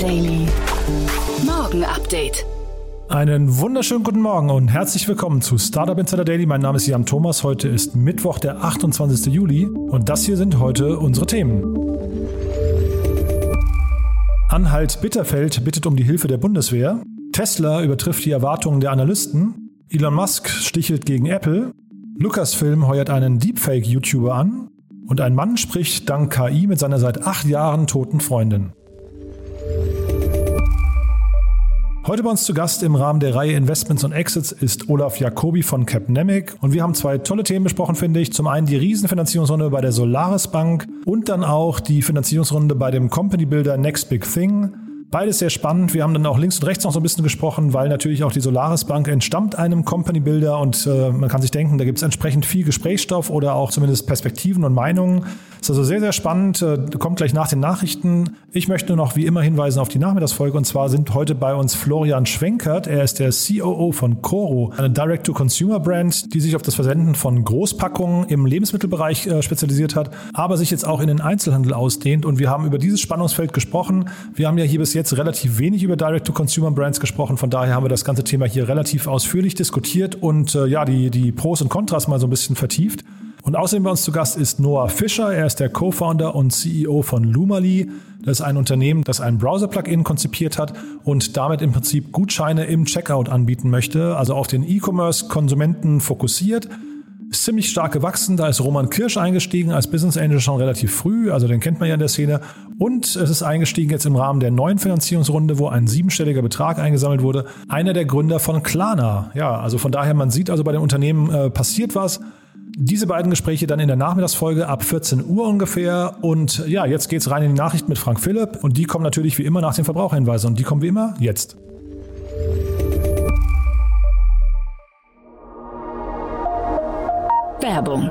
Daily. Morgen Update. Einen wunderschönen guten Morgen und herzlich willkommen zu Startup Insider Daily. Mein Name ist Jan Thomas. Heute ist Mittwoch, der 28. Juli und das hier sind heute unsere Themen. Anhalt Bitterfeld bittet um die Hilfe der Bundeswehr. Tesla übertrifft die Erwartungen der Analysten. Elon Musk stichelt gegen Apple. Lucasfilm heuert einen Deepfake-YouTuber an. Und ein Mann spricht dank KI mit seiner seit acht Jahren toten Freundin. Heute bei uns zu Gast im Rahmen der Reihe Investments und Exits ist Olaf Jacobi von Capnemic und wir haben zwei tolle Themen besprochen, finde ich. Zum einen die Riesenfinanzierungsrunde bei der Solaris Bank und dann auch die Finanzierungsrunde bei dem Company Builder Next Big Thing. Beides sehr spannend. Wir haben dann auch links und rechts noch so ein bisschen gesprochen, weil natürlich auch die Solaris Bank entstammt einem Company Builder und äh, man kann sich denken, da gibt es entsprechend viel Gesprächsstoff oder auch zumindest Perspektiven und Meinungen. Ist also sehr, sehr spannend. Äh, kommt gleich nach den Nachrichten. Ich möchte noch wie immer hinweisen auf die Nachmittagsfolge und zwar sind heute bei uns Florian Schwenkert. Er ist der COO von Coro, eine Direct-to-Consumer-Brand, die sich auf das Versenden von Großpackungen im Lebensmittelbereich äh, spezialisiert hat, aber sich jetzt auch in den Einzelhandel ausdehnt und wir haben über dieses Spannungsfeld gesprochen. Wir haben ja hier bis jetzt jetzt relativ wenig über Direct-to-Consumer-Brands gesprochen. Von daher haben wir das ganze Thema hier relativ ausführlich diskutiert und äh, ja, die, die Pros und Kontras mal so ein bisschen vertieft. Und außerdem bei uns zu Gast ist Noah Fischer. Er ist der Co-Founder und CEO von Lumali. Das ist ein Unternehmen, das ein Browser-Plugin konzipiert hat und damit im Prinzip Gutscheine im Checkout anbieten möchte, also auf den E-Commerce-Konsumenten fokussiert ist ziemlich stark gewachsen. Da ist Roman Kirsch eingestiegen als Business Angel schon relativ früh, also den kennt man ja in der Szene. Und es ist eingestiegen jetzt im Rahmen der neuen Finanzierungsrunde, wo ein siebenstelliger Betrag eingesammelt wurde. Einer der Gründer von Klarna. Ja, also von daher, man sieht also bei den Unternehmen äh, passiert was. Diese beiden Gespräche dann in der Nachmittagsfolge ab 14 Uhr ungefähr. Und ja, jetzt geht's rein in die Nachricht mit Frank Philipp. Und die kommen natürlich wie immer nach den Verbraucherhinweisen. Und die kommen wie immer jetzt. Werbung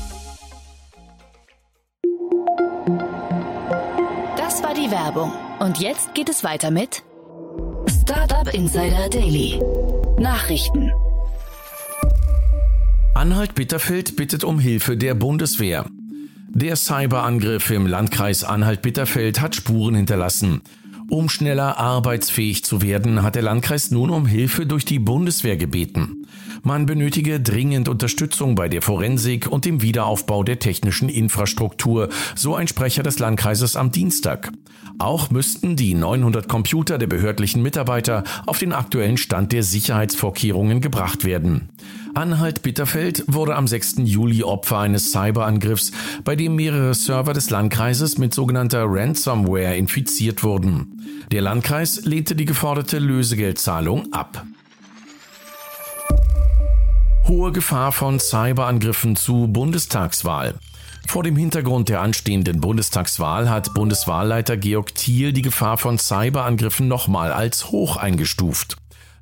Werbung. Und jetzt geht es weiter mit Startup Insider Daily. Nachrichten. Anhalt Bitterfeld bittet um Hilfe der Bundeswehr. Der Cyberangriff im Landkreis Anhalt-Bitterfeld hat Spuren hinterlassen. Um schneller arbeitsfähig zu werden, hat der Landkreis nun um Hilfe durch die Bundeswehr gebeten. Man benötige dringend Unterstützung bei der Forensik und dem Wiederaufbau der technischen Infrastruktur, so ein Sprecher des Landkreises am Dienstag. Auch müssten die 900 Computer der behördlichen Mitarbeiter auf den aktuellen Stand der Sicherheitsvorkehrungen gebracht werden. Anhalt-Bitterfeld wurde am 6. Juli Opfer eines Cyberangriffs, bei dem mehrere Server des Landkreises mit sogenannter Ransomware infiziert wurden. Der Landkreis lehnte die geforderte Lösegeldzahlung ab. Hohe Gefahr von Cyberangriffen zu Bundestagswahl. Vor dem Hintergrund der anstehenden Bundestagswahl hat Bundeswahlleiter Georg Thiel die Gefahr von Cyberangriffen nochmal als hoch eingestuft.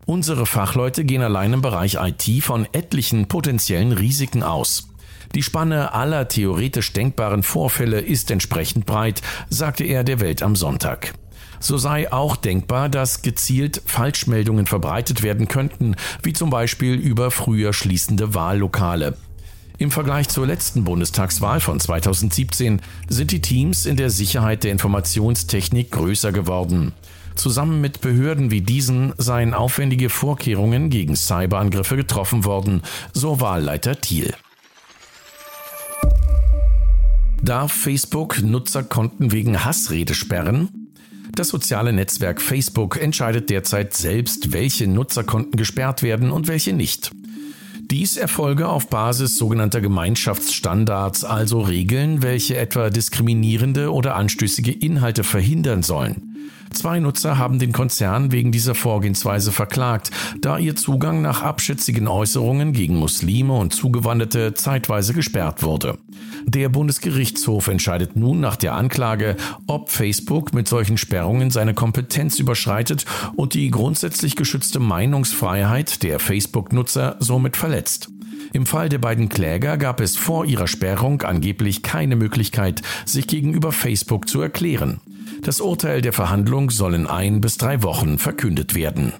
Unsere Fachleute gehen allein im Bereich IT von etlichen potenziellen Risiken aus. Die Spanne aller theoretisch denkbaren Vorfälle ist entsprechend breit, sagte er der Welt am Sonntag. So sei auch denkbar, dass gezielt Falschmeldungen verbreitet werden könnten, wie zum Beispiel über früher schließende Wahllokale. Im Vergleich zur letzten Bundestagswahl von 2017 sind die Teams in der Sicherheit der Informationstechnik größer geworden. Zusammen mit Behörden wie diesen seien aufwendige Vorkehrungen gegen Cyberangriffe getroffen worden, so Wahlleiter Thiel. Darf Facebook Nutzerkonten wegen Hassrede sperren? Das soziale Netzwerk Facebook entscheidet derzeit selbst, welche Nutzerkonten gesperrt werden und welche nicht. Dies erfolge auf Basis sogenannter Gemeinschaftsstandards, also Regeln, welche etwa diskriminierende oder anstößige Inhalte verhindern sollen. Zwei Nutzer haben den Konzern wegen dieser Vorgehensweise verklagt, da ihr Zugang nach abschätzigen Äußerungen gegen Muslime und Zugewanderte zeitweise gesperrt wurde. Der Bundesgerichtshof entscheidet nun nach der Anklage, ob Facebook mit solchen Sperrungen seine Kompetenz überschreitet und die grundsätzlich geschützte Meinungsfreiheit der Facebook-Nutzer somit verletzt. Im Fall der beiden Kläger gab es vor ihrer Sperrung angeblich keine Möglichkeit, sich gegenüber Facebook zu erklären. Das Urteil der Verhandlung soll in ein bis drei Wochen verkündet werden.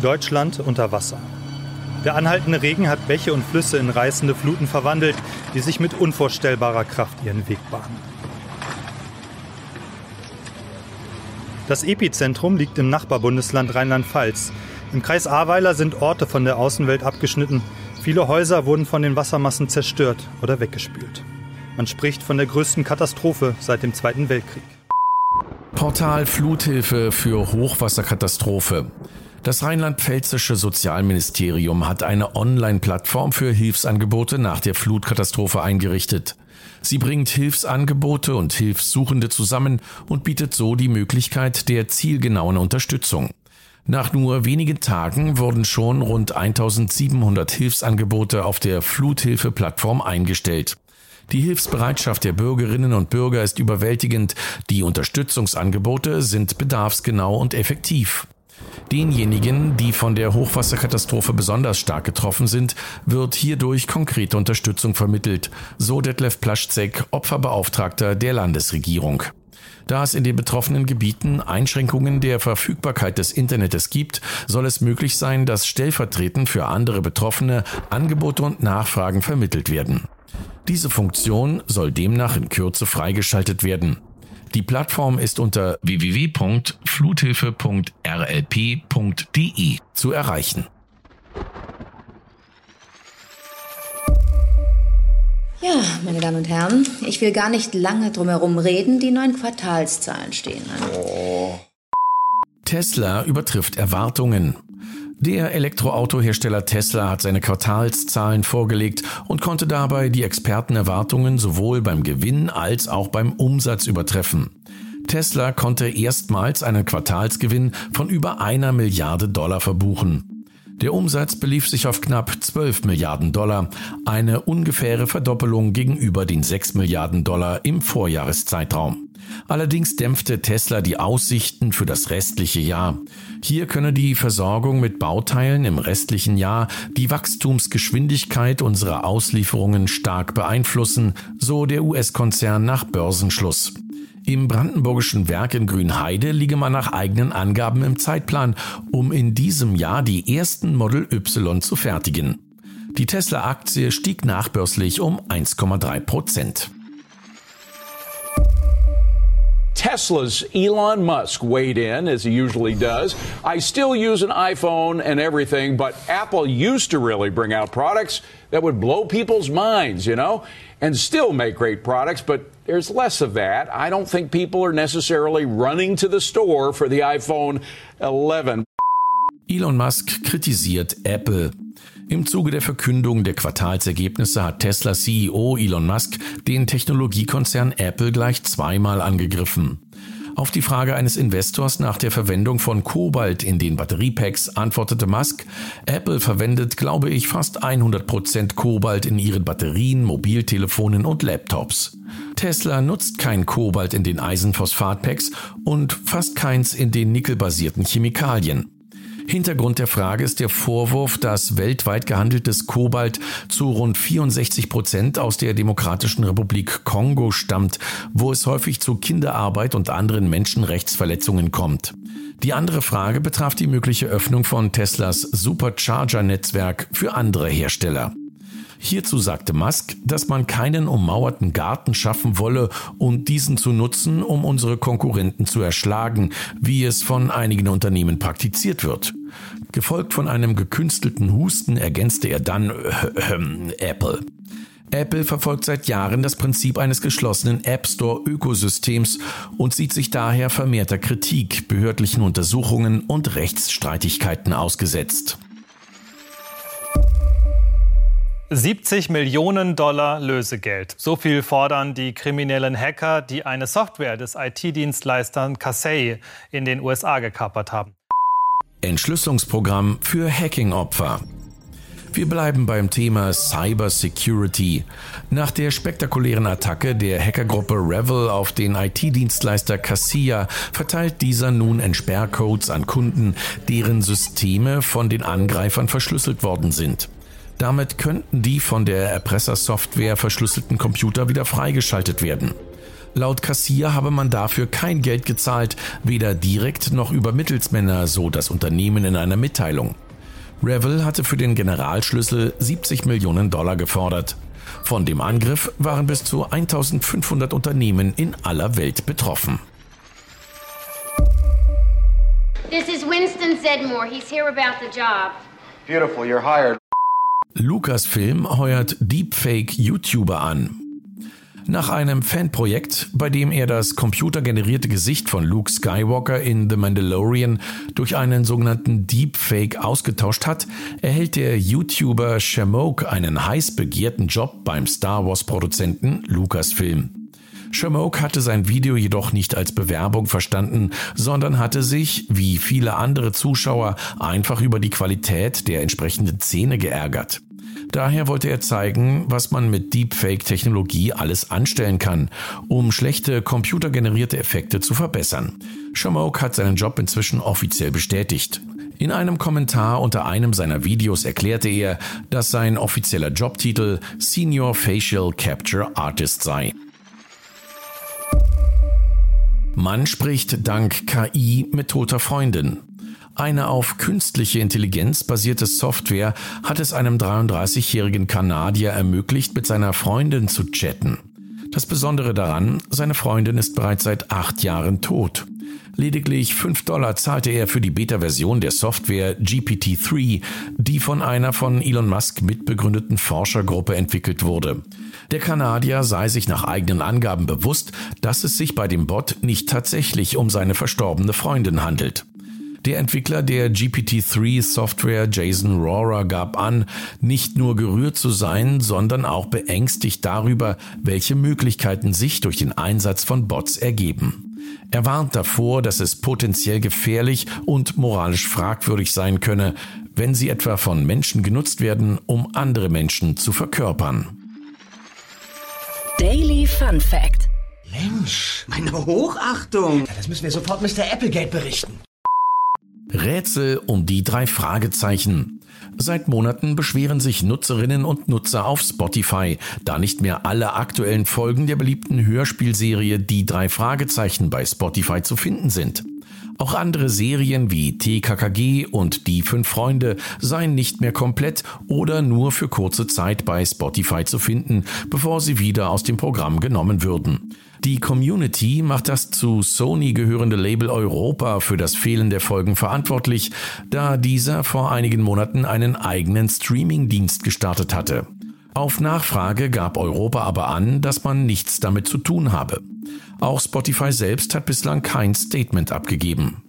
Deutschland unter Wasser. Der anhaltende Regen hat Bäche und Flüsse in reißende Fluten verwandelt, die sich mit unvorstellbarer Kraft ihren Weg bahnen. Das Epizentrum liegt im Nachbarbundesland Rheinland-Pfalz. Im Kreis Ahrweiler sind Orte von der Außenwelt abgeschnitten. Viele Häuser wurden von den Wassermassen zerstört oder weggespült. Man spricht von der größten Katastrophe seit dem Zweiten Weltkrieg. Portal Fluthilfe für Hochwasserkatastrophe. Das rheinland-pfälzische Sozialministerium hat eine Online-Plattform für Hilfsangebote nach der Flutkatastrophe eingerichtet. Sie bringt Hilfsangebote und Hilfssuchende zusammen und bietet so die Möglichkeit der zielgenauen Unterstützung. Nach nur wenigen Tagen wurden schon rund 1700 Hilfsangebote auf der Fluthilfe-Plattform eingestellt. Die Hilfsbereitschaft der Bürgerinnen und Bürger ist überwältigend. Die Unterstützungsangebote sind bedarfsgenau und effektiv. Denjenigen, die von der Hochwasserkatastrophe besonders stark getroffen sind, wird hierdurch konkrete Unterstützung vermittelt, so Detlef Plaschzek, Opferbeauftragter der Landesregierung. Da es in den betroffenen Gebieten Einschränkungen der Verfügbarkeit des Internets gibt, soll es möglich sein, dass stellvertretend für andere Betroffene Angebote und Nachfragen vermittelt werden. Diese Funktion soll demnach in Kürze freigeschaltet werden. Die Plattform ist unter www.fluthilfe.rlp.de zu erreichen. Ja, meine Damen und Herren, ich will gar nicht lange drumherum reden. Die neuen Quartalszahlen stehen an. Tesla übertrifft Erwartungen. Der Elektroautohersteller Tesla hat seine Quartalszahlen vorgelegt und konnte dabei die Expertenerwartungen sowohl beim Gewinn als auch beim Umsatz übertreffen. Tesla konnte erstmals einen Quartalsgewinn von über einer Milliarde Dollar verbuchen. Der Umsatz belief sich auf knapp 12 Milliarden Dollar, eine ungefähre Verdoppelung gegenüber den 6 Milliarden Dollar im Vorjahreszeitraum. Allerdings dämpfte Tesla die Aussichten für das restliche Jahr. Hier könne die Versorgung mit Bauteilen im restlichen Jahr die Wachstumsgeschwindigkeit unserer Auslieferungen stark beeinflussen, so der US-Konzern nach Börsenschluss. Im brandenburgischen Werk in Grünheide liege man nach eigenen Angaben im Zeitplan, um in diesem Jahr die ersten Model Y zu fertigen. Die Tesla-Aktie stieg nachbörslich um 1,3 Prozent. Tesla's Elon Musk weighed in, as he usually does. I still use an iPhone and everything, but Apple used to really bring out products that would blow people's minds, you know, and still make great products, but there's less of that. I don't think people are necessarily running to the store for the iPhone 11. Elon Musk kritisiert Apple. Im Zuge der Verkündung der Quartalsergebnisse hat Tesla CEO Elon Musk den Technologiekonzern Apple gleich zweimal angegriffen. Auf die Frage eines Investors nach der Verwendung von Kobalt in den Batteriepacks antwortete Musk, Apple verwendet, glaube ich, fast 100 Prozent Kobalt in ihren Batterien, Mobiltelefonen und Laptops. Tesla nutzt kein Kobalt in den Eisenphosphatpacks und fast keins in den nickelbasierten Chemikalien. Hintergrund der Frage ist der Vorwurf, dass weltweit gehandeltes Kobalt zu rund 64 Prozent aus der Demokratischen Republik Kongo stammt, wo es häufig zu Kinderarbeit und anderen Menschenrechtsverletzungen kommt. Die andere Frage betraf die mögliche Öffnung von Teslas Supercharger-Netzwerk für andere Hersteller. Hierzu sagte Musk, dass man keinen ummauerten Garten schaffen wolle und diesen zu nutzen, um unsere Konkurrenten zu erschlagen, wie es von einigen Unternehmen praktiziert wird. Gefolgt von einem gekünstelten Husten ergänzte er dann äh, äh, Apple. Apple verfolgt seit Jahren das Prinzip eines geschlossenen App Store Ökosystems und sieht sich daher vermehrter Kritik, behördlichen Untersuchungen und Rechtsstreitigkeiten ausgesetzt. 70 Millionen Dollar Lösegeld. So viel fordern die kriminellen Hacker, die eine Software des IT-Dienstleistern Casey in den USA gekapert haben. Entschlüsselungsprogramm für Hacking-Opfer. Wir bleiben beim Thema Cyber Security. Nach der spektakulären Attacke der Hackergruppe Revel auf den IT-Dienstleister Cassia verteilt dieser nun Entsperrcodes an Kunden, deren Systeme von den Angreifern verschlüsselt worden sind. Damit könnten die von der Erpressersoftware verschlüsselten Computer wieder freigeschaltet werden. Laut Kassier habe man dafür kein Geld gezahlt, weder direkt noch über Mittelsmänner, so das Unternehmen in einer Mitteilung. Revel hatte für den Generalschlüssel 70 Millionen Dollar gefordert. Von dem Angriff waren bis zu 1500 Unternehmen in aller Welt betroffen. This is Winston Zedmore. He's here about the job. Beautiful, you're hired. Lucasfilm heuert Deepfake-YouTuber an. Nach einem Fanprojekt, bei dem er das computergenerierte Gesicht von Luke Skywalker in The Mandalorian durch einen sogenannten Deepfake ausgetauscht hat, erhält der YouTuber Shamoke einen heiß begehrten Job beim Star Wars-Produzenten Lucasfilm. Shamoke hatte sein Video jedoch nicht als Bewerbung verstanden, sondern hatte sich, wie viele andere Zuschauer, einfach über die Qualität der entsprechenden Szene geärgert. Daher wollte er zeigen, was man mit Deepfake-Technologie alles anstellen kann, um schlechte computergenerierte Effekte zu verbessern. Shamoke hat seinen Job inzwischen offiziell bestätigt. In einem Kommentar unter einem seiner Videos erklärte er, dass sein offizieller Jobtitel Senior Facial Capture Artist sei. Man spricht dank KI mit toter Freundin. Eine auf künstliche Intelligenz basierte Software hat es einem 33-jährigen Kanadier ermöglicht, mit seiner Freundin zu chatten. Das Besondere daran, seine Freundin ist bereits seit acht Jahren tot. Lediglich 5 Dollar zahlte er für die Beta-Version der Software GPT-3, die von einer von Elon Musk mitbegründeten Forschergruppe entwickelt wurde. Der Kanadier sei sich nach eigenen Angaben bewusst, dass es sich bei dem Bot nicht tatsächlich um seine verstorbene Freundin handelt. Der Entwickler der GPT-3-Software Jason Rohrer gab an, nicht nur gerührt zu sein, sondern auch beängstigt darüber, welche Möglichkeiten sich durch den Einsatz von Bots ergeben. Er warnt davor, dass es potenziell gefährlich und moralisch fragwürdig sein könne, wenn sie etwa von Menschen genutzt werden, um andere Menschen zu verkörpern. Daily Fun Fact. Mensch, meine Hochachtung. Das müssen wir sofort Mr. Applegate berichten. Rätsel um die drei Fragezeichen. Seit Monaten beschweren sich Nutzerinnen und Nutzer auf Spotify, da nicht mehr alle aktuellen Folgen der beliebten Hörspielserie Die drei Fragezeichen bei Spotify zu finden sind. Auch andere Serien wie TKKG und Die fünf Freunde seien nicht mehr komplett oder nur für kurze Zeit bei Spotify zu finden, bevor sie wieder aus dem Programm genommen würden. Die Community macht das zu Sony gehörende Label Europa für das Fehlen der Folgen verantwortlich, da dieser vor einigen Monaten einen eigenen Streaming-Dienst gestartet hatte. Auf Nachfrage gab Europa aber an, dass man nichts damit zu tun habe. Auch Spotify selbst hat bislang kein Statement abgegeben.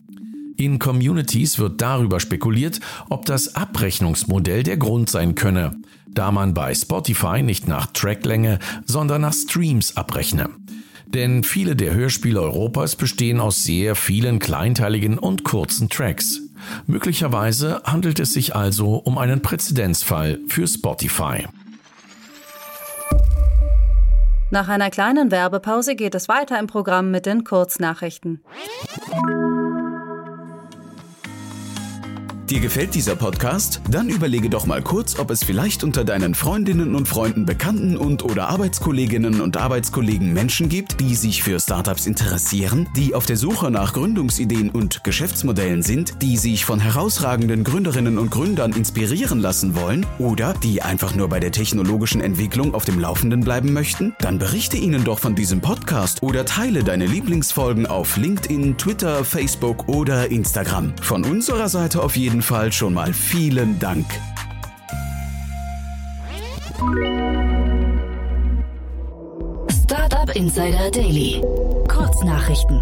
In Communities wird darüber spekuliert, ob das Abrechnungsmodell der Grund sein könne, da man bei Spotify nicht nach Tracklänge, sondern nach Streams abrechne. Denn viele der Hörspiele Europas bestehen aus sehr vielen kleinteiligen und kurzen Tracks. Möglicherweise handelt es sich also um einen Präzedenzfall für Spotify. Nach einer kleinen Werbepause geht es weiter im Programm mit den Kurznachrichten. Dir gefällt dieser Podcast? Dann überlege doch mal kurz, ob es vielleicht unter deinen Freundinnen und Freunden, Bekannten und oder Arbeitskolleginnen und Arbeitskollegen Menschen gibt, die sich für Startups interessieren, die auf der Suche nach Gründungsideen und Geschäftsmodellen sind, die sich von herausragenden Gründerinnen und Gründern inspirieren lassen wollen oder die einfach nur bei der technologischen Entwicklung auf dem Laufenden bleiben möchten? Dann berichte ihnen doch von diesem Podcast oder teile deine Lieblingsfolgen auf LinkedIn, Twitter, Facebook oder Instagram. Von unserer Seite auf jeden Fall schon mal vielen Dank. Startup Insider Daily. Kurznachrichten.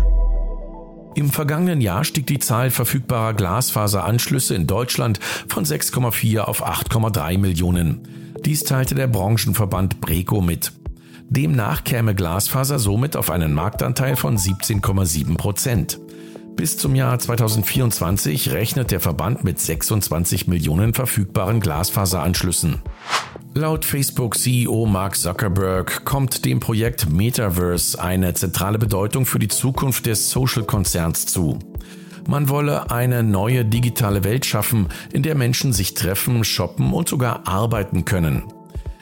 Im vergangenen Jahr stieg die Zahl verfügbarer Glasfaseranschlüsse in Deutschland von 6,4 auf 8,3 Millionen. Dies teilte der Branchenverband Breco mit. Demnach käme Glasfaser somit auf einen Marktanteil von 17,7 Prozent. Bis zum Jahr 2024 rechnet der Verband mit 26 Millionen verfügbaren Glasfaseranschlüssen. Laut Facebook-CEO Mark Zuckerberg kommt dem Projekt Metaverse eine zentrale Bedeutung für die Zukunft des Social-Konzerns zu. Man wolle eine neue digitale Welt schaffen, in der Menschen sich treffen, shoppen und sogar arbeiten können.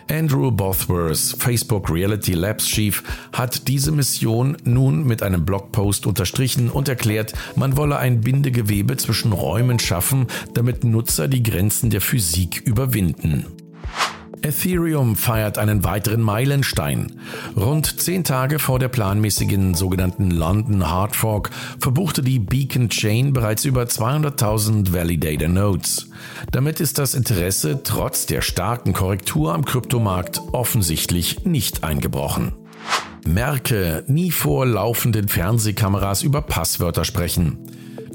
Andrew Bothworth, Facebook Reality Labs Chief, hat diese Mission nun mit einem Blogpost unterstrichen und erklärt, man wolle ein Bindegewebe zwischen Räumen schaffen, damit Nutzer die Grenzen der Physik überwinden. Ethereum feiert einen weiteren Meilenstein. Rund zehn Tage vor der planmäßigen sogenannten London Hard Fork verbuchte die Beacon Chain bereits über 200.000 Validator Nodes. Damit ist das Interesse trotz der starken Korrektur am Kryptomarkt offensichtlich nicht eingebrochen. Merke, nie vor laufenden Fernsehkameras über Passwörter sprechen.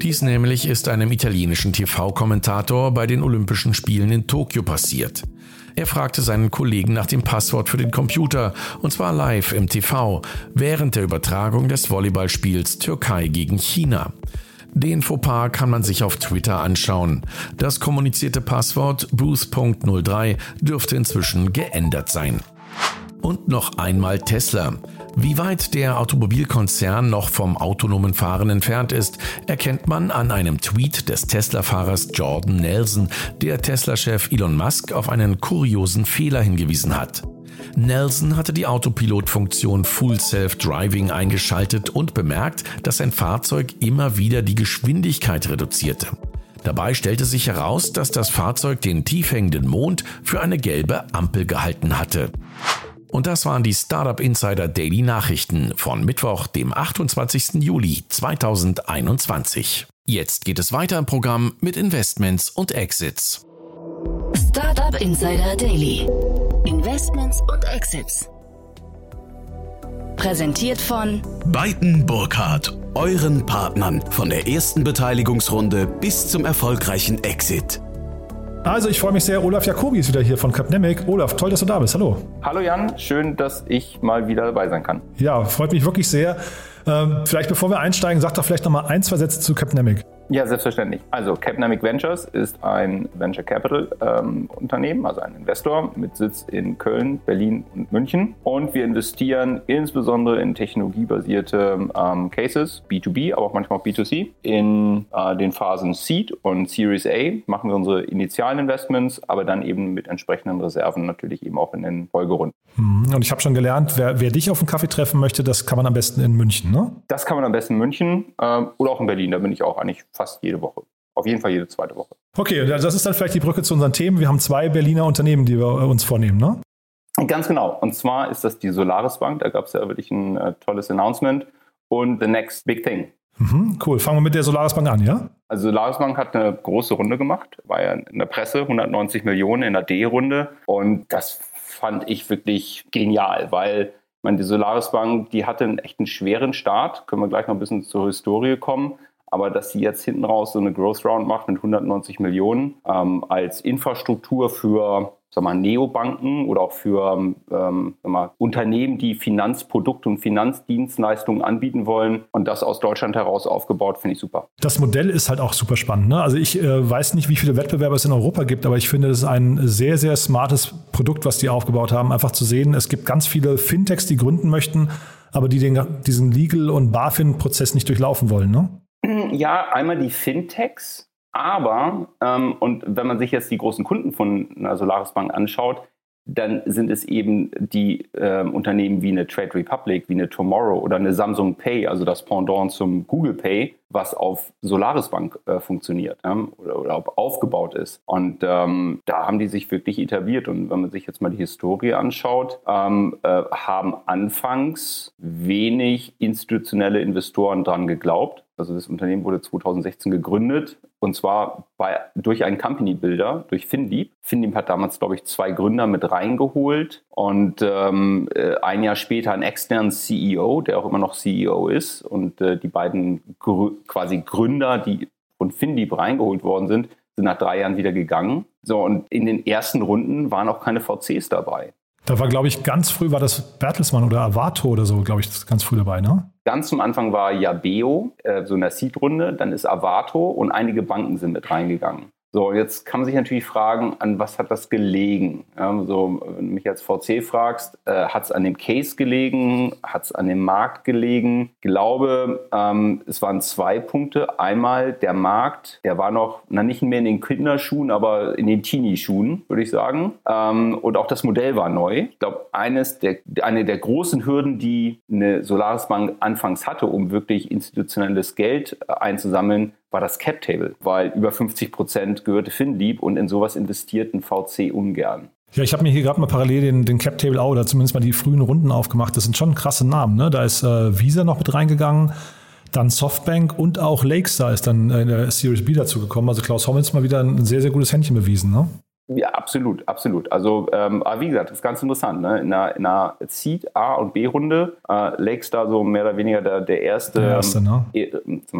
Dies nämlich ist einem italienischen TV-Kommentator bei den Olympischen Spielen in Tokio passiert. Er fragte seinen Kollegen nach dem Passwort für den Computer, und zwar live im TV, während der Übertragung des Volleyballspiels Türkei gegen China. Den Fauxpas kann man sich auf Twitter anschauen. Das kommunizierte Passwort Booth.03 dürfte inzwischen geändert sein. Und noch einmal Tesla. Wie weit der Automobilkonzern noch vom autonomen Fahren entfernt ist, erkennt man an einem Tweet des Tesla-Fahrers Jordan Nelson, der Tesla-Chef Elon Musk auf einen kuriosen Fehler hingewiesen hat. Nelson hatte die Autopilot-Funktion Full Self-Driving eingeschaltet und bemerkt, dass sein Fahrzeug immer wieder die Geschwindigkeit reduzierte. Dabei stellte sich heraus, dass das Fahrzeug den tief hängenden Mond für eine gelbe Ampel gehalten hatte. Und das waren die Startup Insider Daily Nachrichten von Mittwoch, dem 28. Juli 2021. Jetzt geht es weiter im Programm mit Investments und Exits. Startup Insider Daily. Investments und Exits. Präsentiert von Beiten Burkhardt, euren Partnern von der ersten Beteiligungsrunde bis zum erfolgreichen Exit. Also ich freue mich sehr, Olaf Jacobi ist wieder hier von Capnemic. Olaf, toll, dass du da bist. Hallo. Hallo Jan, schön, dass ich mal wieder dabei sein kann. Ja, freut mich wirklich sehr. Ähm, vielleicht bevor wir einsteigen, sag doch vielleicht noch mal ein, zwei Sätze zu Capnemic. Ja, selbstverständlich. Also Capnamic Ventures ist ein Venture Capital ähm, Unternehmen, also ein Investor mit Sitz in Köln, Berlin und München. Und wir investieren insbesondere in technologiebasierte ähm, Cases, B2B, aber auch manchmal auch B2C. In äh, den Phasen Seed und Series A machen wir unsere initialen Investments, aber dann eben mit entsprechenden Reserven natürlich eben auch in den Folgerunden. Mhm. Und ich habe schon gelernt, wer, wer, dich auf einen Kaffee treffen möchte, das kann man am besten in München, ne? Das kann man am besten in München äh, oder auch in Berlin. Da bin ich auch eigentlich fast jede Woche. Auf jeden Fall jede zweite Woche. Okay, das ist dann vielleicht die Brücke zu unseren Themen. Wir haben zwei Berliner Unternehmen, die wir uns vornehmen, ne? Ganz genau. Und zwar ist das die Solaris Bank. Da gab es ja wirklich ein äh, tolles Announcement. Und The Next Big Thing. Mhm, cool. Fangen wir mit der Solaris Bank an, ja? Also Solaris Bank hat eine große Runde gemacht. War ja in der Presse 190 Millionen in der D-Runde. Und das fand ich wirklich genial, weil ich meine, die Solaris Bank, die hatte einen echt einen schweren Start. Können wir gleich noch ein bisschen zur Historie kommen. Aber dass sie jetzt hinten raus so eine Growth Round macht mit 190 Millionen ähm, als Infrastruktur für sag mal, Neobanken oder auch für ähm, mal, Unternehmen, die Finanzprodukte und Finanzdienstleistungen anbieten wollen und das aus Deutschland heraus aufgebaut, finde ich super. Das Modell ist halt auch super spannend. Ne? Also ich äh, weiß nicht, wie viele Wettbewerber es in Europa gibt, aber ich finde, das ist ein sehr, sehr smartes Produkt, was die aufgebaut haben. Einfach zu sehen, es gibt ganz viele Fintechs, die gründen möchten, aber die den, diesen Legal- und BaFin-Prozess nicht durchlaufen wollen. Ne? Ja, einmal die Fintechs, aber, ähm, und wenn man sich jetzt die großen Kunden von einer Solaris Bank anschaut, dann sind es eben die äh, Unternehmen wie eine Trade Republic, wie eine Tomorrow oder eine Samsung Pay, also das Pendant zum Google Pay, was auf Solaris Bank äh, funktioniert ja, oder, oder aufgebaut ist. Und ähm, da haben die sich wirklich etabliert. Und wenn man sich jetzt mal die Historie anschaut, ähm, äh, haben anfangs wenig institutionelle Investoren dran geglaubt. Also das Unternehmen wurde 2016 gegründet und zwar bei, durch einen Company Builder, durch FinDeep. FinDeep hat damals, glaube ich, zwei Gründer mit reingeholt und ähm, äh, ein Jahr später einen externen CEO, der auch immer noch CEO ist. Und äh, die beiden Gr quasi Gründer, die von FinDeep reingeholt worden sind, sind nach drei Jahren wieder gegangen. So, und in den ersten Runden waren auch keine VCs dabei. Da war, glaube ich, ganz früh war das Bertelsmann oder Avato oder so, glaube ich, ganz früh dabei, ne? Ganz zum Anfang war Jabeo, äh, so in der Seed-Runde, dann ist Avato und einige Banken sind mit reingegangen. So, jetzt kann man sich natürlich fragen, an was hat das gelegen? Ja, so, wenn du mich als VC fragst, äh, hat es an dem Case gelegen? Hat es an dem Markt gelegen? Ich glaube, ähm, es waren zwei Punkte. Einmal der Markt, der war noch, na nicht mehr in den Kinderschuhen, aber in den Teenie-Schuhen, würde ich sagen. Ähm, und auch das Modell war neu. Ich glaube, eines der, eine der großen Hürden, die eine Solaris Bank anfangs hatte, um wirklich institutionelles Geld äh, einzusammeln, war das Cap Table, weil über 50 Prozent gehörte FinLeap und in sowas investiert ein VC ungern. Ja, ich habe mir hier gerade mal parallel den, den Cap Table auch oder zumindest mal die frühen Runden aufgemacht. Das sind schon krasse Namen. Ne? Da ist äh, Visa noch mit reingegangen, dann Softbank und auch Lakestar ist dann in der Series B dazu gekommen. Also Klaus Hommels mal wieder ein sehr, sehr gutes Händchen bewiesen. Ne? Ja, absolut, absolut. Also, ähm, aber wie gesagt, das ist ganz interessant. Ne? In, einer, in einer Seed A- und B-Runde, äh, Lakes da so mehr oder weniger der, der erste, der erste ne? äh,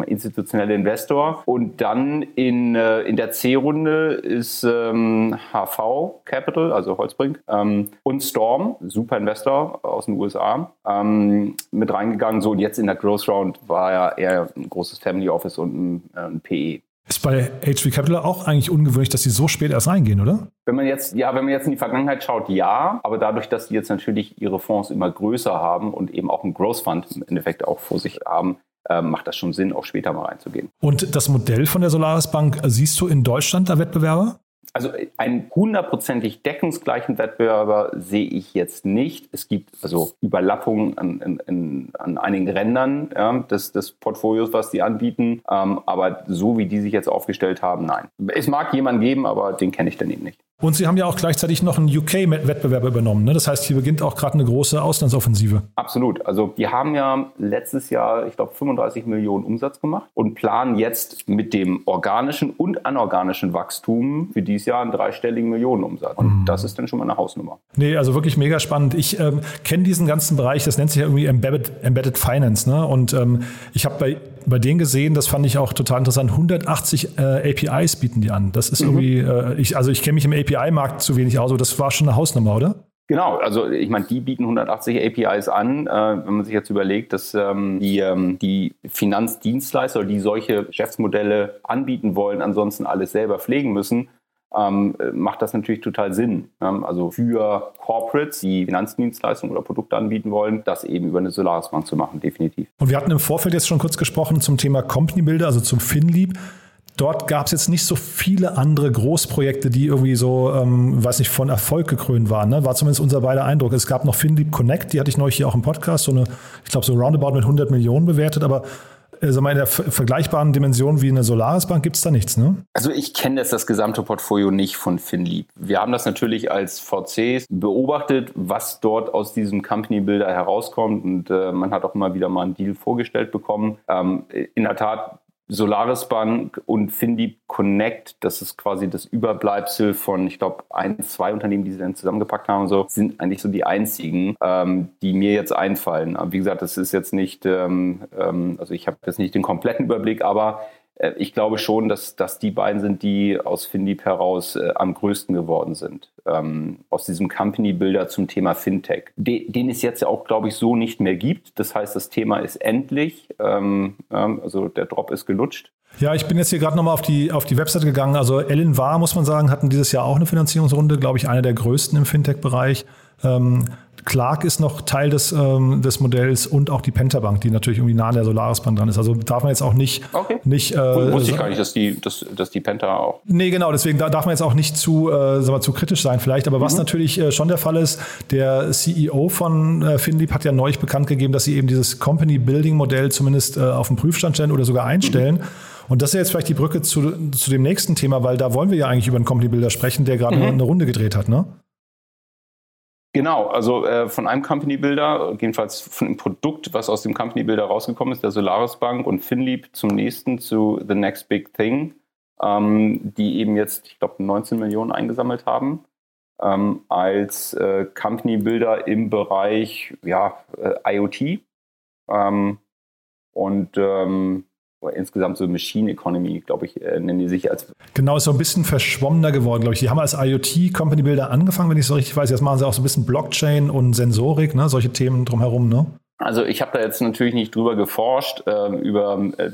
institutionelle Investor. Und dann in, äh, in der C-Runde ist ähm, HV Capital, also Holzbrink, ähm, und Storm, super Investor aus den USA, ähm, mit reingegangen. So, und jetzt in der Growth Round war ja eher ein großes Family Office und ein, äh, ein PE. Ist bei HV Capital auch eigentlich ungewöhnlich, dass sie so spät erst reingehen, oder? Wenn man jetzt, ja, wenn man jetzt in die Vergangenheit schaut, ja, aber dadurch, dass die jetzt natürlich ihre Fonds immer größer haben und eben auch einen Growth Fund im Endeffekt auch vor sich haben, äh, macht das schon Sinn, auch später mal reinzugehen. Und das Modell von der Solaris Bank, siehst du in Deutschland da Wettbewerber? Also einen hundertprozentig deckungsgleichen Wettbewerber sehe ich jetzt nicht. Es gibt also Überlappungen an, an, an einigen Rändern ja, des, des Portfolios, was die anbieten. Ähm, aber so wie die sich jetzt aufgestellt haben, nein. Es mag jemanden geben, aber den kenne ich dann eben nicht. Und Sie haben ja auch gleichzeitig noch einen UK-Wettbewerber übernommen. Ne? Das heißt, hier beginnt auch gerade eine große Auslandsoffensive. Absolut. Also die haben ja letztes Jahr, ich glaube, 35 Millionen Umsatz gemacht und planen jetzt mit dem organischen und anorganischen Wachstum für dieses Jahr einen dreistelligen Millionenumsatz. Und mhm. das ist dann schon mal eine Hausnummer. Nee, also wirklich mega spannend. Ich ähm, kenne diesen ganzen Bereich, das nennt sich ja irgendwie Embedded, Embedded Finance. Ne? Und ähm, ich habe bei bei denen gesehen, das fand ich auch total interessant, 180 äh, APIs bieten die an. Das ist mhm. irgendwie, äh, ich, also ich kenne mich im API-Markt zu wenig aus, aber das war schon eine Hausnummer, oder? Genau, also ich meine, die bieten 180 APIs an. Äh, wenn man sich jetzt überlegt, dass ähm, die, ähm, die Finanzdienstleister, die solche Geschäftsmodelle anbieten wollen, ansonsten alles selber pflegen müssen, ähm, macht das natürlich total Sinn. Ähm, also für Corporates, die Finanzdienstleistungen oder Produkte anbieten wollen, das eben über eine Solaris Bank zu machen, definitiv. Und wir hatten im Vorfeld jetzt schon kurz gesprochen zum Thema Company Builder, also zum FinLeap. Dort gab es jetzt nicht so viele andere Großprojekte, die irgendwie so, ähm, weiß nicht, von Erfolg gekrönt waren. Ne? War zumindest unser beider Eindruck. Es gab noch FinLeap Connect, die hatte ich neulich hier auch im Podcast, so eine, ich glaube, so roundabout mit 100 Millionen bewertet, aber also in der vergleichbaren Dimension wie eine Solaris Bank gibt es da nichts, ne? Also ich kenne jetzt das gesamte Portfolio nicht von FinLeap. Wir haben das natürlich als VCs beobachtet, was dort aus diesem Company Builder herauskommt und äh, man hat auch immer wieder mal einen Deal vorgestellt bekommen. Ähm, in der Tat Solaris Bank und Findeep Connect, das ist quasi das Überbleibsel von, ich glaube, ein, zwei Unternehmen, die sie dann zusammengepackt haben, so, sind eigentlich so die einzigen, ähm, die mir jetzt einfallen. Aber wie gesagt, das ist jetzt nicht, ähm, ähm, also ich habe jetzt nicht den kompletten Überblick, aber ich glaube schon, dass, dass die beiden sind, die aus Findeep heraus äh, am größten geworden sind. Ähm, aus diesem Company-Builder zum Thema Fintech, de, den es jetzt ja auch, glaube ich, so nicht mehr gibt. Das heißt, das Thema ist endlich, ähm, ähm, also der Drop ist gelutscht. Ja, ich bin jetzt hier gerade nochmal auf die, auf die Webseite gegangen. Also Ellen War, muss man sagen, hatten dieses Jahr auch eine Finanzierungsrunde, glaube ich, eine der größten im Fintech-Bereich. Ähm, Clark ist noch Teil des, ähm, des Modells und auch die Pentabank, die natürlich irgendwie nah an der Solaris-Bahn dran ist. Also darf man jetzt auch nicht. Okay. nicht äh, Wusste ich gar nicht, dass die, dass, dass die Penta auch. Nee, genau, deswegen darf man jetzt auch nicht zu, äh, sagen wir, zu kritisch sein, vielleicht. Aber mhm. was natürlich äh, schon der Fall ist, der CEO von äh, Finlieb hat ja neulich bekannt gegeben, dass sie eben dieses Company-Building-Modell zumindest äh, auf den Prüfstand stellen oder sogar einstellen. Mhm. Und das ist jetzt vielleicht die Brücke zu, zu dem nächsten Thema, weil da wollen wir ja eigentlich über einen Company Builder sprechen, der gerade mhm. eine Runde gedreht hat, ne? Genau, also äh, von einem Company Builder, jedenfalls von dem Produkt, was aus dem Company Builder rausgekommen ist, der Solaris Bank und FinLeap zum nächsten zu The Next Big Thing, ähm, die eben jetzt, ich glaube, 19 Millionen eingesammelt haben ähm, als äh, Company Builder im Bereich ja, äh, IoT. Ähm, und ähm, insgesamt so Machine Economy, glaube ich, äh, nennen die sich als. Genau, ist so ein bisschen verschwommener geworden, glaube ich. Die haben als IoT-Company Builder angefangen, wenn ich es so richtig weiß. Jetzt machen sie auch so ein bisschen Blockchain und Sensorik, ne? solche Themen drumherum, ne? Also ich habe da jetzt natürlich nicht drüber geforscht, äh, über äh,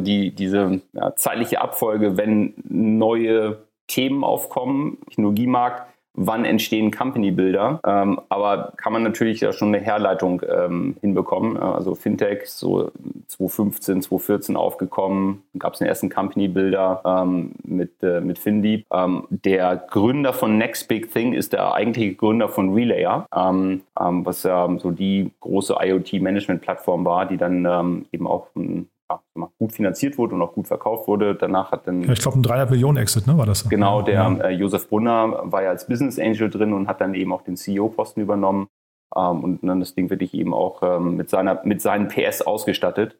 die, diese ja, zeitliche Abfolge, wenn neue Themen aufkommen, Technologiemarkt, wann entstehen Company-Bilder. Ähm, aber kann man natürlich ja schon eine Herleitung ähm, hinbekommen. Also Fintech so 2015, 2014 aufgekommen, gab es den ersten Company-Bilder ähm, mit, äh, mit Findeep. Ähm, der Gründer von Next Big Thing ist der eigentliche Gründer von Relayer, ähm, ähm, was ja so die große IoT-Management-Plattform war, die dann eben auch ein ja, gut finanziert wurde und auch gut verkauft wurde. Danach hat dann. Ja, ich glaube, ein 300 Millionen Exit, ne, war das? Genau, der ja. äh, Josef Brunner war ja als Business Angel drin und hat dann eben auch den CEO-Posten übernommen ähm, und dann das Ding wirklich eben auch ähm, mit, seiner, mit seinen PS ausgestattet.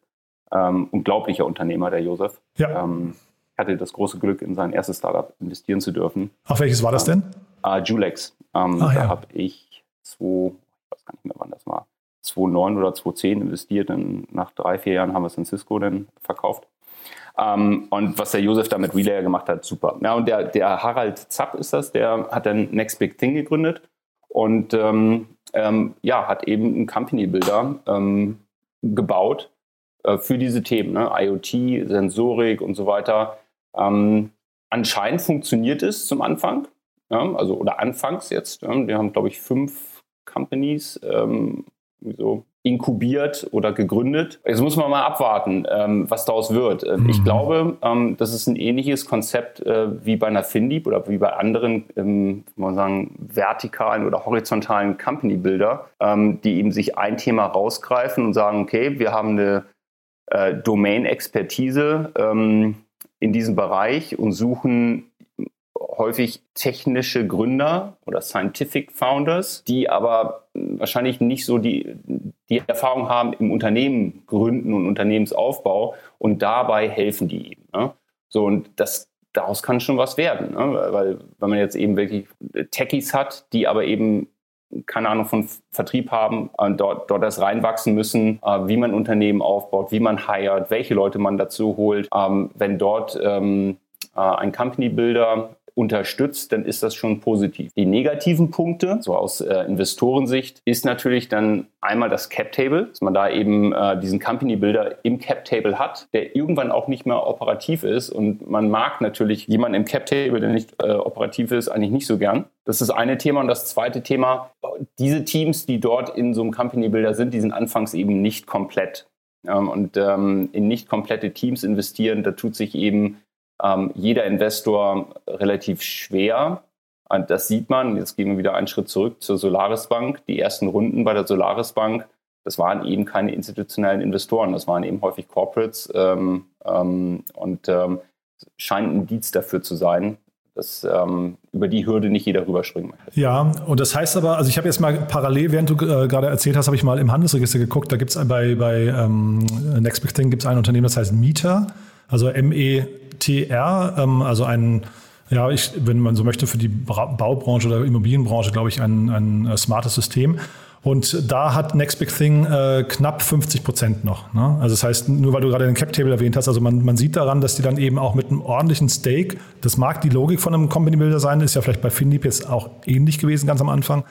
Ähm, unglaublicher Unternehmer, der Josef. Ja. Ähm, hatte das große Glück, in sein erstes Startup investieren zu dürfen. Ach, welches war das denn? Äh, Julex. Ähm, Ach, da habe ich zwei, ich weiß gar nicht mehr, wann das war, 2009 oder 2010 investiert. Und nach drei, vier Jahren haben wir San Cisco dann verkauft. Ähm, und was der Josef da mit Relayer gemacht hat, super. Ja, und der, der Harald Zapp ist das, der hat dann Next Big Thing gegründet und ähm, ähm, ja, hat eben einen Company-Builder ähm, gebaut äh, für diese Themen, ne? IoT, Sensorik und so weiter. Ähm, anscheinend funktioniert es zum Anfang, ja, also oder anfangs jetzt. Ja, wir haben, glaube ich, fünf Companies ähm, so inkubiert oder gegründet. Jetzt muss man mal abwarten, ähm, was daraus wird. Äh, mhm. Ich glaube, ähm, das ist ein ähnliches Konzept äh, wie bei einer Findeep oder wie bei anderen, ähm, man sagen, vertikalen oder horizontalen Company-Builder, ähm, die eben sich ein Thema rausgreifen und sagen, okay, wir haben eine äh, Domain-Expertise ähm, in diesem Bereich und suchen häufig technische Gründer oder Scientific Founders, die aber wahrscheinlich nicht so die, die Erfahrung haben im Unternehmen gründen und Unternehmensaufbau und dabei helfen die eben. Ne? So und das daraus kann schon was werden, ne? weil wenn man jetzt eben wirklich Techies hat, die aber eben keine Ahnung von Vertrieb haben, äh, dort, dort erst reinwachsen müssen, äh, wie man Unternehmen aufbaut, wie man hired, welche Leute man dazu holt. Ähm, wenn dort ähm, äh, ein Company Builder unterstützt, dann ist das schon positiv. Die negativen Punkte, so aus äh, Investorensicht, ist natürlich dann einmal das Cap Table, dass man da eben äh, diesen Company Builder im Cap Table hat, der irgendwann auch nicht mehr operativ ist und man mag natürlich jemanden im Cap Table, der nicht äh, operativ ist, eigentlich nicht so gern. Das ist das eine Thema und das zweite Thema, diese Teams, die dort in so einem Company Builder sind, die sind anfangs eben nicht komplett. Ähm, und ähm, in nicht komplette Teams investieren, da tut sich eben ähm, jeder Investor relativ schwer. Das sieht man, jetzt gehen wir wieder einen Schritt zurück zur Solaris Bank. Die ersten Runden bei der Solaris Bank, das waren eben keine institutionellen Investoren, das waren eben häufig Corporates ähm, ähm, und ähm, scheint ein Indiz dafür zu sein, dass ähm, über die Hürde nicht jeder rüberspringen möchte. Ja, und das heißt aber, also ich habe jetzt mal parallel, während du äh, gerade erzählt hast, habe ich mal im Handelsregister geguckt, da gibt es bei, bei ähm, Next Big Thing gibt es ein Unternehmen, das heißt Mieter, also M-E TR, ähm, also ein, ja, ich, wenn man so möchte, für die Baubranche oder Immobilienbranche, glaube ich, ein, ein äh, smartes System. Und da hat Next Big Thing äh, knapp 50 Prozent noch. Ne? Also das heißt, nur weil du gerade den Cap Table erwähnt hast, also man, man sieht daran, dass die dann eben auch mit einem ordentlichen Stake, das mag die Logik von einem Company Builder sein, ist ja vielleicht bei Findeep jetzt auch ähnlich gewesen ganz am Anfang,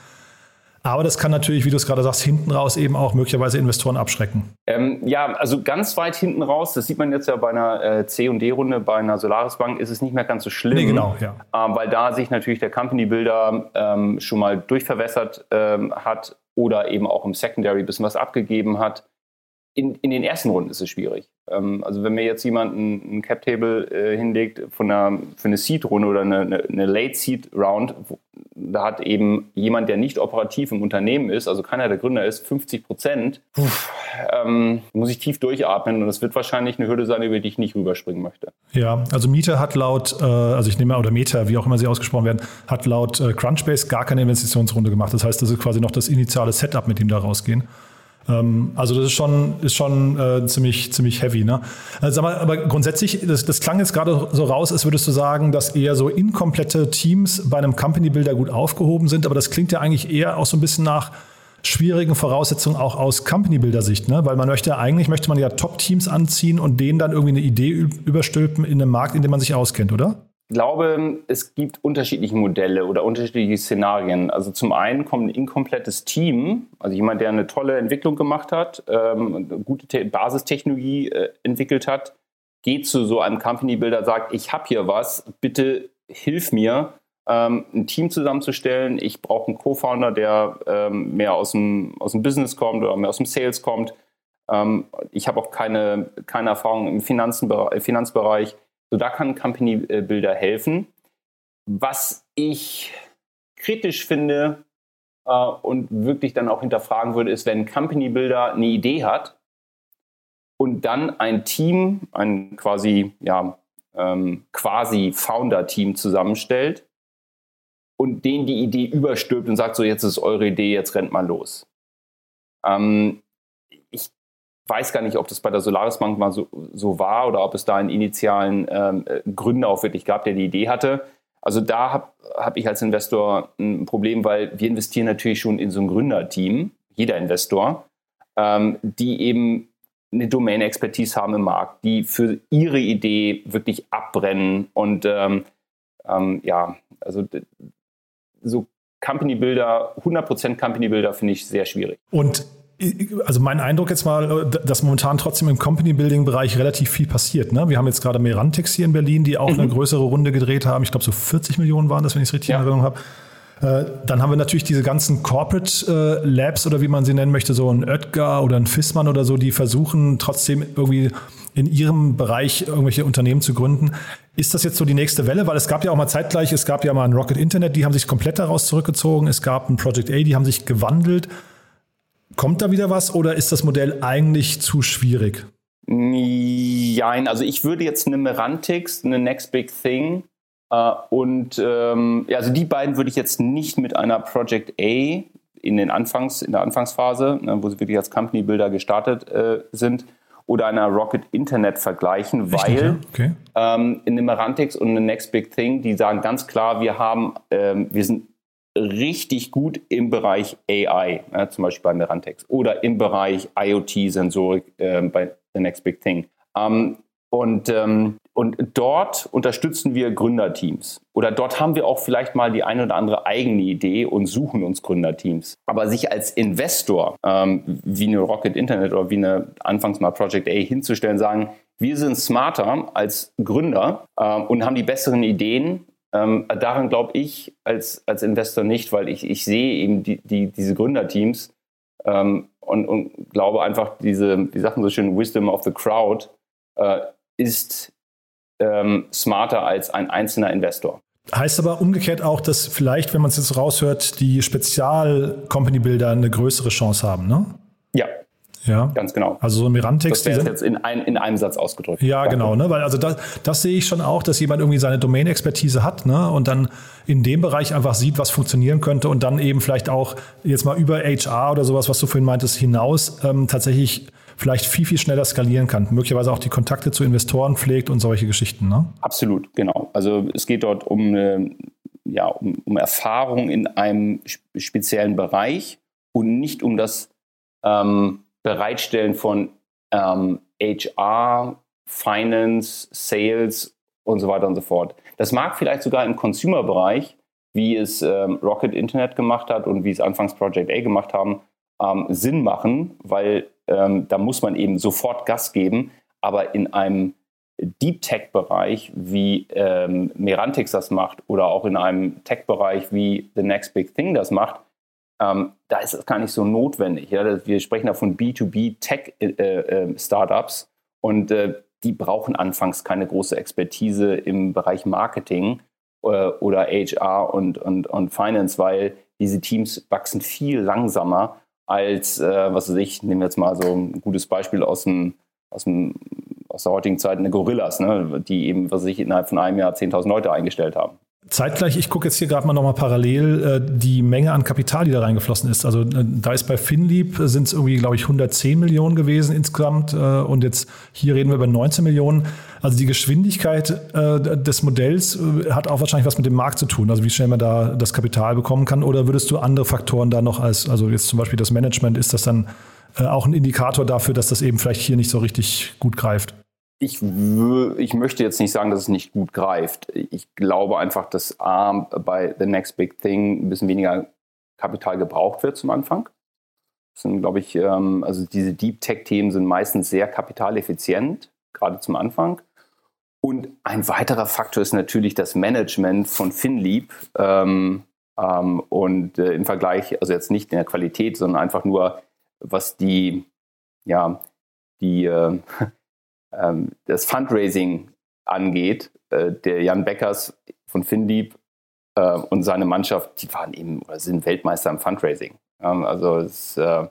aber das kann natürlich, wie du es gerade sagst, hinten raus eben auch möglicherweise Investoren abschrecken. Ähm, ja, also ganz weit hinten raus, das sieht man jetzt ja bei einer äh, C&D-Runde, bei einer Solaris Bank ist es nicht mehr ganz so schlimm. Nee, genau, ja. Ähm, weil da sich natürlich der Company Builder ähm, schon mal durchverwässert ähm, hat oder eben auch im Secondary ein bisschen was abgegeben hat. In, in den ersten Runden ist es schwierig. Ähm, also wenn mir jetzt jemand ein, Cap-Table äh, hinlegt von einer, für eine Seed-Runde oder eine, eine, eine Late-Seed-Round, da hat eben jemand, der nicht operativ im Unternehmen ist, also keiner der Gründer ist, 50 Prozent, ähm, muss ich tief durchatmen und das wird wahrscheinlich eine Hürde sein, über die ich nicht rüberspringen möchte. Ja, also Mieter hat laut, äh, also ich nehme oder Meta, wie auch immer sie ausgesprochen werden, hat laut äh, Crunchbase gar keine Investitionsrunde gemacht. Das heißt, das ist quasi noch das initiale Setup, mit dem da rausgehen. Ähm, also das ist schon, ist schon äh, ziemlich, ziemlich heavy. Ne? Also, aber, aber grundsätzlich, das, das klang jetzt gerade so raus, als würdest du sagen, dass eher so inkomplette Teams bei einem Company Builder gut aufgehoben sind, aber das klingt ja eigentlich eher auch so ein bisschen nach, schwierigen Voraussetzungen auch aus Company-Builder-Sicht, ne? Weil man möchte eigentlich, möchte man ja Top-Teams anziehen und denen dann irgendwie eine Idee überstülpen in einem Markt, in dem man sich auskennt, oder? Ich glaube, es gibt unterschiedliche Modelle oder unterschiedliche Szenarien. Also zum einen kommt ein inkomplettes Team, also jemand, der eine tolle Entwicklung gemacht hat, ähm, gute Basistechnologie äh, entwickelt hat, geht zu so einem Company Builder, sagt, ich habe hier was, bitte hilf mir, ähm, ein Team zusammenzustellen. Ich brauche einen Co-Founder, der ähm, mehr aus dem, aus dem Business kommt oder mehr aus dem Sales kommt. Ähm, ich habe auch keine, keine Erfahrung im Finanzenbereich, Finanzbereich. So, da kann Company Builder helfen. Was ich kritisch finde äh, und wirklich dann auch hinterfragen würde, ist, wenn Company Builder eine Idee hat und dann ein Team, ein quasi, ja, ähm, quasi Founder-Team zusammenstellt und denen die Idee überstülpt und sagt, so jetzt ist eure Idee, jetzt rennt mal los. Ähm, weiß gar nicht, ob das bei der Solaris Bank mal so, so war oder ob es da einen initialen ähm, Gründer auch wirklich gab, der die Idee hatte. Also da habe hab ich als Investor ein Problem, weil wir investieren natürlich schon in so ein Gründerteam, jeder Investor, ähm, die eben eine Domain-Expertise haben im Markt, die für ihre Idee wirklich abbrennen und ähm, ähm, ja, also so Company Builder, 100% Company Builder finde ich sehr schwierig. Und also mein Eindruck jetzt mal, dass momentan trotzdem im Company-Building-Bereich relativ viel passiert. Ne? Wir haben jetzt gerade Merantix hier in Berlin, die auch mhm. eine größere Runde gedreht haben. Ich glaube, so 40 Millionen waren das, wenn ich es richtig ja. in Erinnerung habe. Äh, dann haben wir natürlich diese ganzen Corporate äh, Labs oder wie man sie nennen möchte, so ein Oetker oder ein Fissmann oder so, die versuchen trotzdem irgendwie in ihrem Bereich irgendwelche Unternehmen zu gründen. Ist das jetzt so die nächste Welle? Weil es gab ja auch mal zeitgleich, es gab ja mal ein Rocket Internet, die haben sich komplett daraus zurückgezogen. Es gab ein Project A, die haben sich gewandelt. Kommt da wieder was oder ist das Modell eigentlich zu schwierig? Nein, also ich würde jetzt eine Merantix, eine Next Big Thing äh, und ähm, ja, also die beiden würde ich jetzt nicht mit einer Project A in, den Anfangs, in der Anfangsphase, ne, wo sie wirklich als Company Builder gestartet äh, sind, oder einer Rocket Internet vergleichen, Richtig, weil okay. ähm, in dem Merantix und in Next Big Thing, die sagen ganz klar, wir haben, ähm, wir sind richtig gut im Bereich AI, ja, zum Beispiel bei Merantix, oder im Bereich IoT-Sensorik äh, bei The Next Big Thing. Ähm, und, ähm, und dort unterstützen wir Gründerteams. Oder dort haben wir auch vielleicht mal die eine oder andere eigene Idee und suchen uns Gründerteams. Aber sich als Investor, ähm, wie eine Rocket Internet oder wie eine anfangs mal Project A hinzustellen, sagen, wir sind smarter als Gründer äh, und haben die besseren Ideen. Ähm, daran glaube ich als, als Investor nicht, weil ich, ich sehe eben die, die, diese Gründerteams ähm, und, und glaube einfach, diese, die Sachen so schön Wisdom of the Crowd, äh, ist ähm, smarter als ein einzelner Investor. Heißt aber umgekehrt auch, dass vielleicht, wenn man es jetzt raushört, die Spezial-Company-Builder eine größere Chance haben, ne? Ja. Ja. Ganz genau. Also so ein Mirantix. Das wäre jetzt in, ein, in einem Satz ausgedrückt. Ja, genau, ne? Weil also das, das sehe ich schon auch, dass jemand irgendwie seine Domain-Expertise hat, ne? Und dann in dem Bereich einfach sieht, was funktionieren könnte und dann eben vielleicht auch jetzt mal über HR oder sowas, was du vorhin meintest, hinaus ähm, tatsächlich vielleicht viel, viel schneller skalieren kann. Möglicherweise auch die Kontakte zu Investoren pflegt und solche Geschichten. Ne? Absolut, genau. Also es geht dort um, eine, ja, um, um Erfahrung in einem speziellen Bereich und nicht um das ähm, Bereitstellen von ähm, HR, Finance, Sales und so weiter und so fort. Das mag vielleicht sogar im Consumer-Bereich, wie es ähm, Rocket Internet gemacht hat und wie es anfangs Project A gemacht haben, ähm, Sinn machen, weil ähm, da muss man eben sofort Gas geben. Aber in einem Deep Tech-Bereich, wie ähm, Merantix das macht, oder auch in einem Tech-Bereich, wie The Next Big Thing das macht, ähm, da ist es gar nicht so notwendig. Ja? Wir sprechen da von B2B Tech-Startups äh, äh, und äh, die brauchen anfangs keine große Expertise im Bereich Marketing äh, oder HR und, und, und Finance, weil diese Teams wachsen viel langsamer als, äh, was weiß ich, nehmen wir jetzt mal so ein gutes Beispiel aus, dem, aus, dem, aus der heutigen Zeit, eine Gorillas, ne, die eben, was weiß innerhalb von einem Jahr 10.000 Leute eingestellt haben. Zeitgleich, ich gucke jetzt hier gerade mal nochmal parallel äh, die Menge an Kapital, die da reingeflossen ist. Also äh, da ist bei Finlieb äh, sind es irgendwie, glaube ich, 110 Millionen gewesen insgesamt äh, und jetzt hier reden wir über 19 Millionen. Also die Geschwindigkeit des Modells hat auch wahrscheinlich was mit dem Markt zu tun, also wie schnell man da das Kapital bekommen kann. Oder würdest du andere Faktoren da noch als, also jetzt zum Beispiel das Management, ist das dann auch ein Indikator dafür, dass das eben vielleicht hier nicht so richtig gut greift? Ich, ich möchte jetzt nicht sagen, dass es nicht gut greift. Ich glaube einfach, dass A, bei The Next Big Thing ein bisschen weniger Kapital gebraucht wird zum Anfang. Das sind, glaube ich, ähm, also diese Deep Tech-Themen sind meistens sehr kapitaleffizient, gerade zum Anfang. Und ein weiterer Faktor ist natürlich das Management von FinLeap. Ähm, ähm, und äh, im Vergleich, also jetzt nicht in der Qualität, sondern einfach nur, was die, ja, die, äh, ähm, das Fundraising angeht, äh, der Jan Beckers von FinDeep äh, und seine Mannschaft, die waren eben oder sind Weltmeister im Fundraising. Ähm, also es, äh,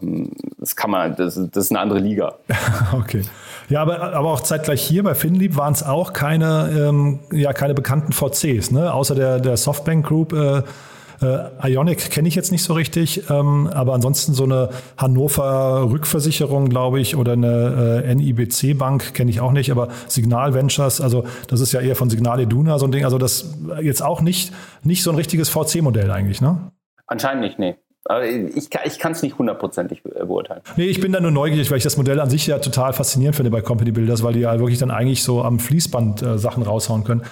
ähm, das kann man, das, das, ist eine andere Liga. okay. Ja, aber, aber auch zeitgleich hier bei FinLeap waren es auch keine, ähm, ja, keine bekannten VCs, ne? außer der, der Softbank Group äh, äh, Ionic kenne ich jetzt nicht so richtig, ähm, aber ansonsten so eine Hannover Rückversicherung, glaube ich, oder eine äh, NIBC Bank kenne ich auch nicht, aber Signal Ventures, also das ist ja eher von Signal Iduna so ein Ding, also das jetzt auch nicht, nicht so ein richtiges VC-Modell eigentlich, ne? Anscheinend nicht, nee. Ich, ich kann es nicht hundertprozentig beurteilen. Nee, ich bin da nur neugierig, weil ich das Modell an sich ja total faszinierend finde bei Company Builders, weil die ja wirklich dann eigentlich so am Fließband äh, Sachen raushauen können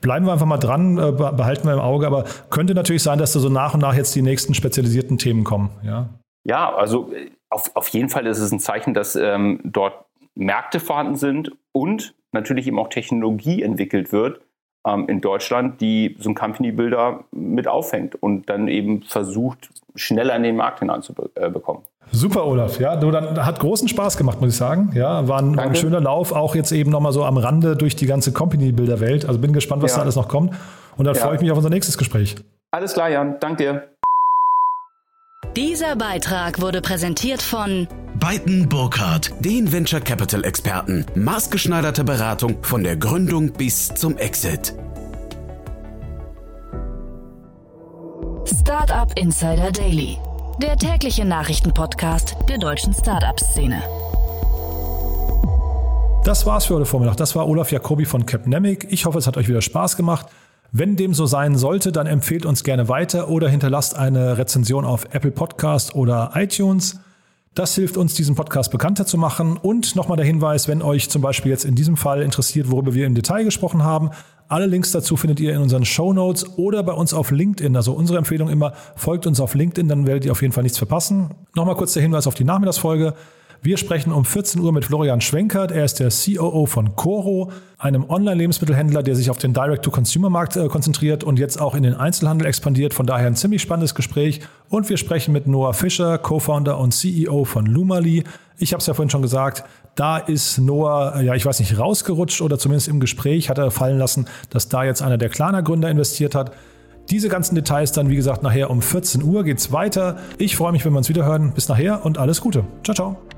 bleiben wir einfach mal dran, äh, behalten wir im Auge, aber könnte natürlich sein, dass da so nach und nach jetzt die nächsten spezialisierten Themen kommen. Ja, ja also äh, auf, auf jeden Fall ist es ein Zeichen, dass ähm, dort Märkte vorhanden sind und natürlich eben auch Technologie entwickelt wird ähm, in Deutschland, die so ein Company Builder mit aufhängt und dann eben versucht, schneller in den Markt hineinzubekommen. Super, Olaf. Ja, du, dann hat großen Spaß gemacht, muss ich sagen. Ja, war ein, ein schöner Lauf, auch jetzt eben nochmal so am Rande durch die ganze Company-Bilder-Welt. Also bin gespannt, was ja. da alles noch kommt. Und dann ja. freue ich mich auf unser nächstes Gespräch. Alles klar, Jan. Dank dir. Dieser Beitrag wurde präsentiert von Beiten Burkhardt, den Venture Capital Experten. Maßgeschneiderte Beratung von der Gründung bis zum Exit. Startup Insider Daily der tägliche Nachrichtenpodcast der deutschen Startup-Szene. Das war's für heute Vormittag. Das war Olaf Jacobi von Capnemic. Ich hoffe, es hat euch wieder Spaß gemacht. Wenn dem so sein sollte, dann empfehlt uns gerne weiter oder hinterlasst eine Rezension auf Apple Podcast oder iTunes. Das hilft uns, diesen Podcast bekannter zu machen. Und nochmal der Hinweis, wenn euch zum Beispiel jetzt in diesem Fall interessiert, worüber wir im Detail gesprochen haben, alle Links dazu findet ihr in unseren Show Notes oder bei uns auf LinkedIn. Also unsere Empfehlung immer, folgt uns auf LinkedIn, dann werdet ihr auf jeden Fall nichts verpassen. Nochmal kurz der Hinweis auf die Nachmittagsfolge. Wir sprechen um 14 Uhr mit Florian Schwenkert. Er ist der COO von Coro, einem Online-Lebensmittelhändler, der sich auf den Direct-to-Consumer-Markt äh, konzentriert und jetzt auch in den Einzelhandel expandiert. Von daher ein ziemlich spannendes Gespräch. Und wir sprechen mit Noah Fischer, Co-Founder und CEO von Lumali. Ich habe es ja vorhin schon gesagt, da ist Noah, äh, ja, ich weiß nicht, rausgerutscht oder zumindest im Gespräch hat er fallen lassen, dass da jetzt einer der Klarna-Gründer investiert hat. Diese ganzen Details dann, wie gesagt, nachher um 14 Uhr geht's weiter. Ich freue mich, wenn wir uns wieder hören. Bis nachher und alles Gute. Ciao, ciao.